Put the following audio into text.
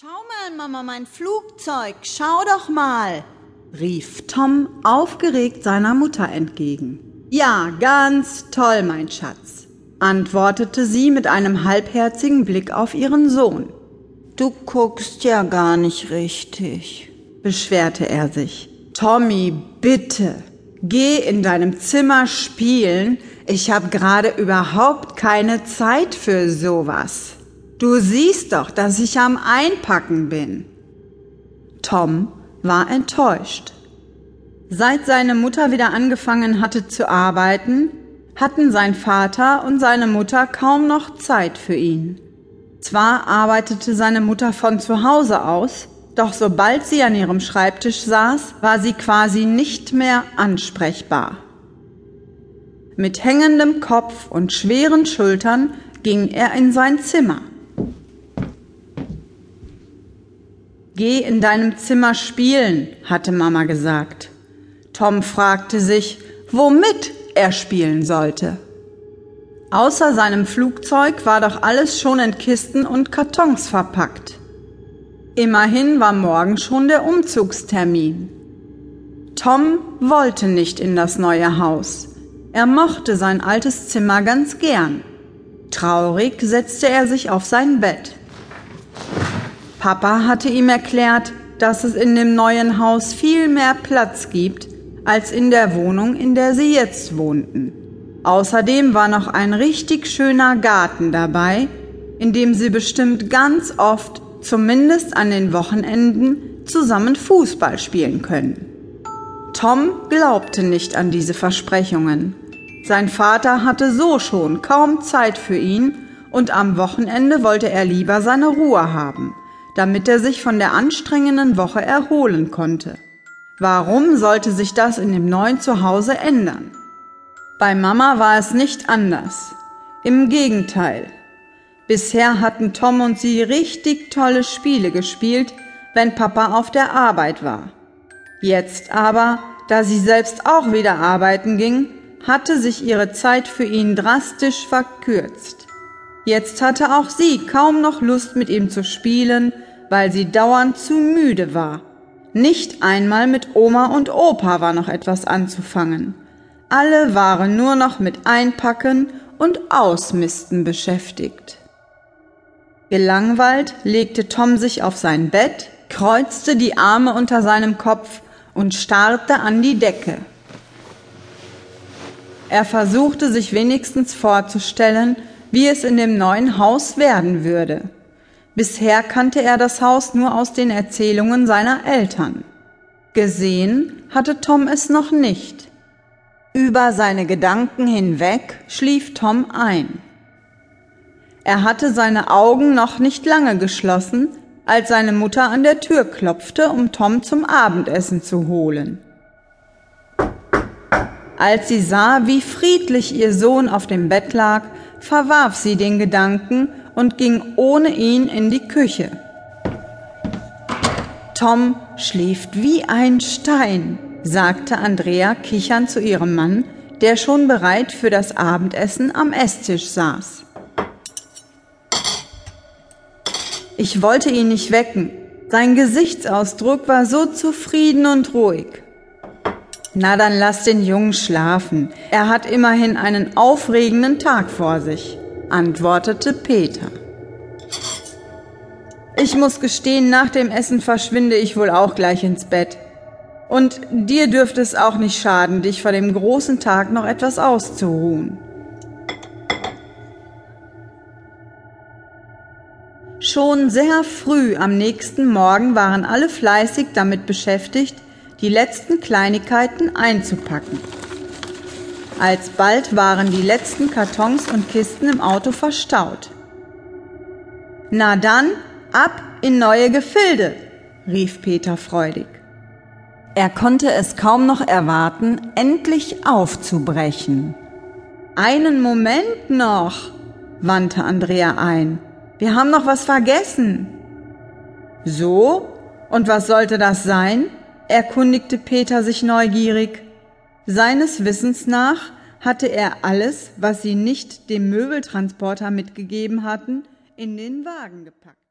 Schau mal, Mama, mein Flugzeug, schau doch mal, rief Tom aufgeregt seiner Mutter entgegen. Ja, ganz toll, mein Schatz, antwortete sie mit einem halbherzigen Blick auf ihren Sohn. Du guckst ja gar nicht richtig, beschwerte er sich. Tommy, bitte, geh in deinem Zimmer spielen, ich habe gerade überhaupt keine Zeit für sowas. Du siehst doch, dass ich am Einpacken bin. Tom war enttäuscht. Seit seine Mutter wieder angefangen hatte zu arbeiten, hatten sein Vater und seine Mutter kaum noch Zeit für ihn. Zwar arbeitete seine Mutter von zu Hause aus, doch sobald sie an ihrem Schreibtisch saß, war sie quasi nicht mehr ansprechbar. Mit hängendem Kopf und schweren Schultern ging er in sein Zimmer. Geh in deinem Zimmer spielen, hatte Mama gesagt. Tom fragte sich, womit er spielen sollte. Außer seinem Flugzeug war doch alles schon in Kisten und Kartons verpackt. Immerhin war morgen schon der Umzugstermin. Tom wollte nicht in das neue Haus. Er mochte sein altes Zimmer ganz gern. Traurig setzte er sich auf sein Bett. Papa hatte ihm erklärt, dass es in dem neuen Haus viel mehr Platz gibt als in der Wohnung, in der sie jetzt wohnten. Außerdem war noch ein richtig schöner Garten dabei, in dem sie bestimmt ganz oft, zumindest an den Wochenenden, zusammen Fußball spielen können. Tom glaubte nicht an diese Versprechungen. Sein Vater hatte so schon kaum Zeit für ihn und am Wochenende wollte er lieber seine Ruhe haben damit er sich von der anstrengenden Woche erholen konnte. Warum sollte sich das in dem neuen Zuhause ändern? Bei Mama war es nicht anders. Im Gegenteil. Bisher hatten Tom und sie richtig tolle Spiele gespielt, wenn Papa auf der Arbeit war. Jetzt aber, da sie selbst auch wieder arbeiten ging, hatte sich ihre Zeit für ihn drastisch verkürzt. Jetzt hatte auch sie kaum noch Lust mit ihm zu spielen, weil sie dauernd zu müde war. Nicht einmal mit Oma und Opa war noch etwas anzufangen. Alle waren nur noch mit Einpacken und Ausmisten beschäftigt. Gelangweilt legte Tom sich auf sein Bett, kreuzte die Arme unter seinem Kopf und starrte an die Decke. Er versuchte sich wenigstens vorzustellen, wie es in dem neuen Haus werden würde. Bisher kannte er das Haus nur aus den Erzählungen seiner Eltern. Gesehen hatte Tom es noch nicht. Über seine Gedanken hinweg schlief Tom ein. Er hatte seine Augen noch nicht lange geschlossen, als seine Mutter an der Tür klopfte, um Tom zum Abendessen zu holen. Als sie sah, wie friedlich ihr Sohn auf dem Bett lag, verwarf sie den Gedanken und ging ohne ihn in die Küche. Tom schläft wie ein Stein, sagte Andrea kichernd zu ihrem Mann, der schon bereit für das Abendessen am Esstisch saß. Ich wollte ihn nicht wecken. Sein Gesichtsausdruck war so zufrieden und ruhig. Na dann lass den Jungen schlafen. Er hat immerhin einen aufregenden Tag vor sich antwortete Peter. Ich muss gestehen, nach dem Essen verschwinde ich wohl auch gleich ins Bett. Und dir dürfte es auch nicht schaden, dich vor dem großen Tag noch etwas auszuruhen. Schon sehr früh am nächsten Morgen waren alle fleißig damit beschäftigt, die letzten Kleinigkeiten einzupacken. Alsbald waren die letzten Kartons und Kisten im Auto verstaut. Na dann, ab in neue Gefilde, rief Peter freudig. Er konnte es kaum noch erwarten, endlich aufzubrechen. Einen Moment noch, wandte Andrea ein. Wir haben noch was vergessen. So? Und was sollte das sein? Erkundigte Peter sich neugierig. Seines Wissens nach hatte er alles, was sie nicht dem Möbeltransporter mitgegeben hatten, in den Wagen gepackt.